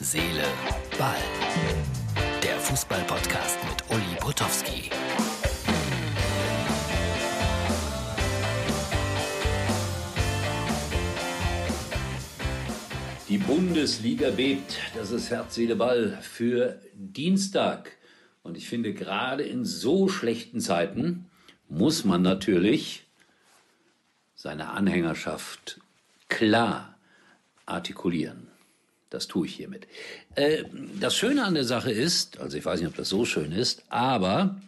Seele, Ball. Der Fußball-Podcast mit Uli Potowski. Die Bundesliga bebt. Das ist Herz, Seele, Ball für Dienstag. Und ich finde, gerade in so schlechten Zeiten muss man natürlich seine Anhängerschaft klar artikulieren. Das tue ich hiermit. Äh, das Schöne an der Sache ist, also ich weiß nicht, ob das so schön ist, aber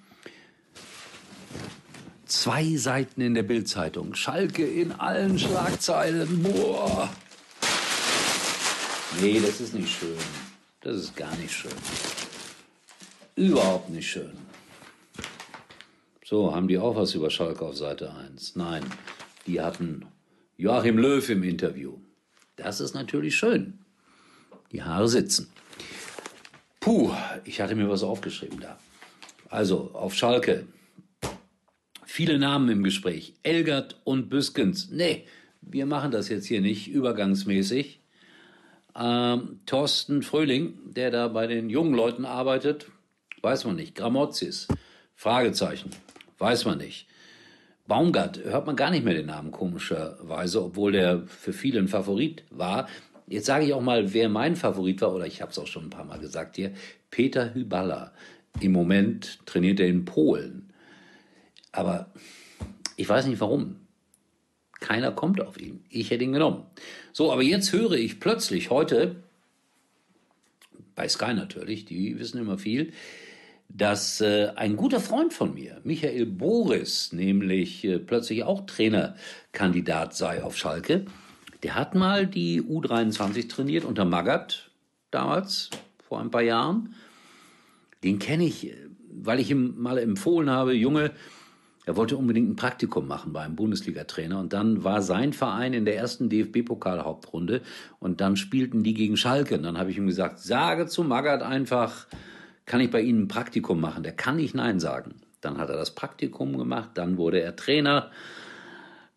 zwei Seiten in der Bildzeitung, Schalke in allen Schlagzeilen, boah. Nee, das ist nicht schön. Das ist gar nicht schön. Überhaupt nicht schön. So, haben die auch was über Schalke auf Seite 1? Nein, die hatten Joachim Löw im Interview. Das ist natürlich schön. Die Haare sitzen. Puh, ich hatte mir was aufgeschrieben da. Also, auf Schalke. Viele Namen im Gespräch. Elgert und Büskens. Nee, wir machen das jetzt hier nicht übergangsmäßig. Ähm, Thorsten Fröhling, der da bei den jungen Leuten arbeitet, weiß man nicht. Gramozis, Fragezeichen, weiß man nicht. Baumgart hört man gar nicht mehr den Namen komischerweise, obwohl der für viele ein Favorit war. Jetzt sage ich auch mal, wer mein Favorit war, oder ich habe es auch schon ein paar Mal gesagt hier, Peter Hyballa. Im Moment trainiert er in Polen. Aber ich weiß nicht warum. Keiner kommt auf ihn. Ich hätte ihn genommen. So, aber jetzt höre ich plötzlich heute, bei Sky natürlich, die wissen immer viel, dass äh, ein guter Freund von mir, Michael Boris, nämlich äh, plötzlich auch Trainerkandidat sei auf Schalke. Der hat mal die U23 trainiert unter Magath damals, vor ein paar Jahren. Den kenne ich, weil ich ihm mal empfohlen habe, Junge, er wollte unbedingt ein Praktikum machen bei einem Bundesliga-Trainer und dann war sein Verein in der ersten DFB-Pokal-Hauptrunde und dann spielten die gegen Schalke und dann habe ich ihm gesagt, sage zu Magath einfach, kann ich bei Ihnen ein Praktikum machen? Der kann nicht Nein sagen. Dann hat er das Praktikum gemacht, dann wurde er Trainer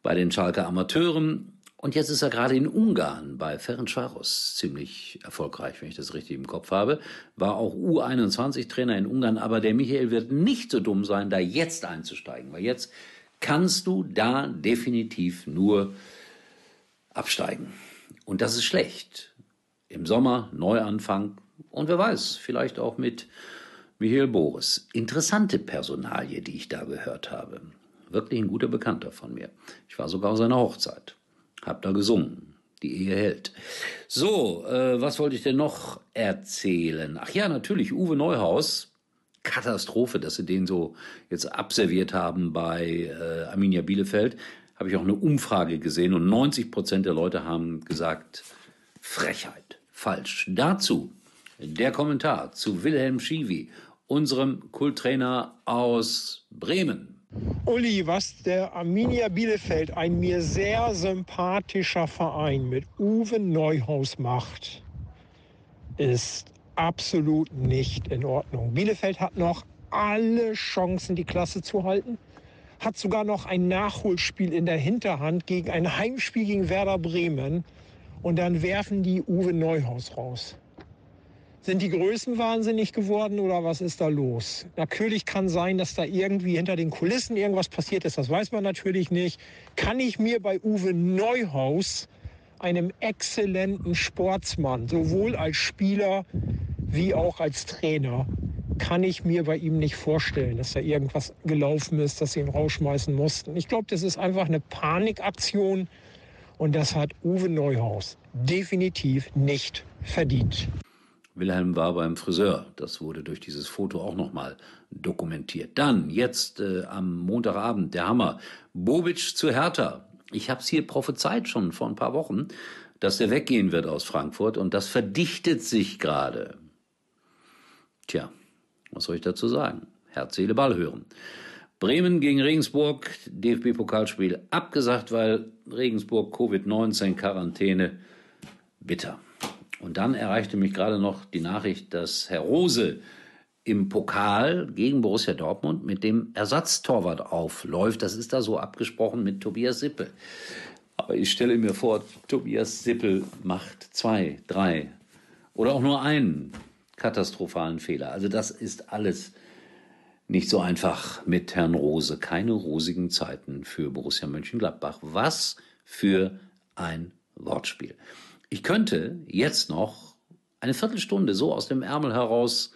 bei den Schalke Amateuren und jetzt ist er gerade in Ungarn bei Ferencvaros ziemlich erfolgreich, wenn ich das richtig im Kopf habe. War auch U21-Trainer in Ungarn, aber der Michael wird nicht so dumm sein, da jetzt einzusteigen, weil jetzt kannst du da definitiv nur absteigen. Und das ist schlecht. Im Sommer Neuanfang und wer weiß, vielleicht auch mit Michael Boris. Interessante Personalie, die ich da gehört habe. Wirklich ein guter Bekannter von mir. Ich war sogar auf seiner Hochzeit. Hab da gesungen. Die Ehe hält. So, äh, was wollte ich denn noch erzählen? Ach ja, natürlich, Uwe Neuhaus. Katastrophe, dass sie den so jetzt abserviert haben bei äh, Arminia Bielefeld. Habe ich auch eine Umfrage gesehen und 90 Prozent der Leute haben gesagt, Frechheit, falsch. Dazu der Kommentar zu Wilhelm Schiwi, unserem Kulttrainer aus Bremen. Uli, was der Arminia Bielefeld, ein mir sehr sympathischer Verein mit Uwe Neuhaus macht, ist absolut nicht in Ordnung. Bielefeld hat noch alle Chancen, die Klasse zu halten. Hat sogar noch ein Nachholspiel in der Hinterhand gegen ein Heimspiel gegen Werder Bremen. Und dann werfen die Uwe Neuhaus raus. Sind die Größen wahnsinnig geworden oder was ist da los? Natürlich kann sein, dass da irgendwie hinter den Kulissen irgendwas passiert ist. Das weiß man natürlich nicht. Kann ich mir bei Uwe Neuhaus, einem exzellenten Sportsmann, sowohl als Spieler wie auch als Trainer, kann ich mir bei ihm nicht vorstellen, dass da irgendwas gelaufen ist, dass sie ihn rausschmeißen mussten. Ich glaube, das ist einfach eine Panikaktion und das hat Uwe Neuhaus definitiv nicht verdient. Wilhelm war beim Friseur. Das wurde durch dieses Foto auch nochmal dokumentiert. Dann, jetzt äh, am Montagabend, der Hammer. Bobic zu Hertha. Ich habe es hier prophezeit schon vor ein paar Wochen, dass der weggehen wird aus Frankfurt und das verdichtet sich gerade. Tja, was soll ich dazu sagen? Herz, Seele, Ball hören. Bremen gegen Regensburg, DFB-Pokalspiel abgesagt, weil Regensburg Covid-19-Quarantäne bitter. Und dann erreichte mich gerade noch die Nachricht, dass Herr Rose im Pokal gegen Borussia Dortmund mit dem Ersatztorwart aufläuft. Das ist da so abgesprochen mit Tobias Sippel. Aber ich stelle mir vor, Tobias Sippel macht zwei, drei oder auch nur einen katastrophalen Fehler. Also das ist alles nicht so einfach mit Herrn Rose. Keine rosigen Zeiten für Borussia Mönchengladbach. Was für ein Wortspiel. Ich könnte jetzt noch eine Viertelstunde so aus dem Ärmel heraus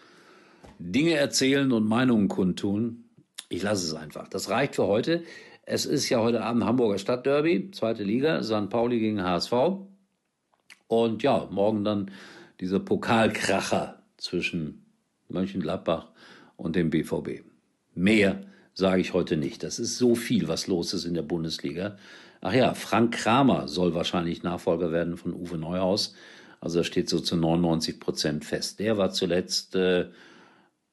Dinge erzählen und Meinungen kundtun. Ich lasse es einfach. Das reicht für heute. Es ist ja heute Abend Hamburger Stadtderby, zweite Liga, St. Pauli gegen HSV. Und ja, morgen dann dieser Pokalkracher zwischen Mönchengladbach und dem BVB. Mehr sage ich heute nicht. Das ist so viel, was los ist in der Bundesliga. Ach ja, Frank Kramer soll wahrscheinlich Nachfolger werden von Uwe Neuhaus. Also er steht so zu 99 Prozent fest. Der war zuletzt äh,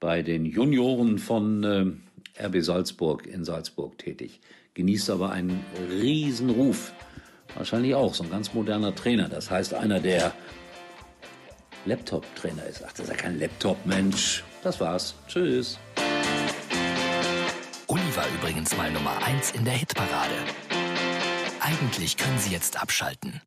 bei den Junioren von äh, RB Salzburg in Salzburg tätig. Genießt aber einen Riesenruf. Wahrscheinlich auch so ein ganz moderner Trainer. Das heißt, einer, der Laptop-Trainer ist. Ach, das ist ja kein Laptop-Mensch. Das war's. Tschüss. Übrigens mal Nummer 1 in der Hitparade. Eigentlich können Sie jetzt abschalten.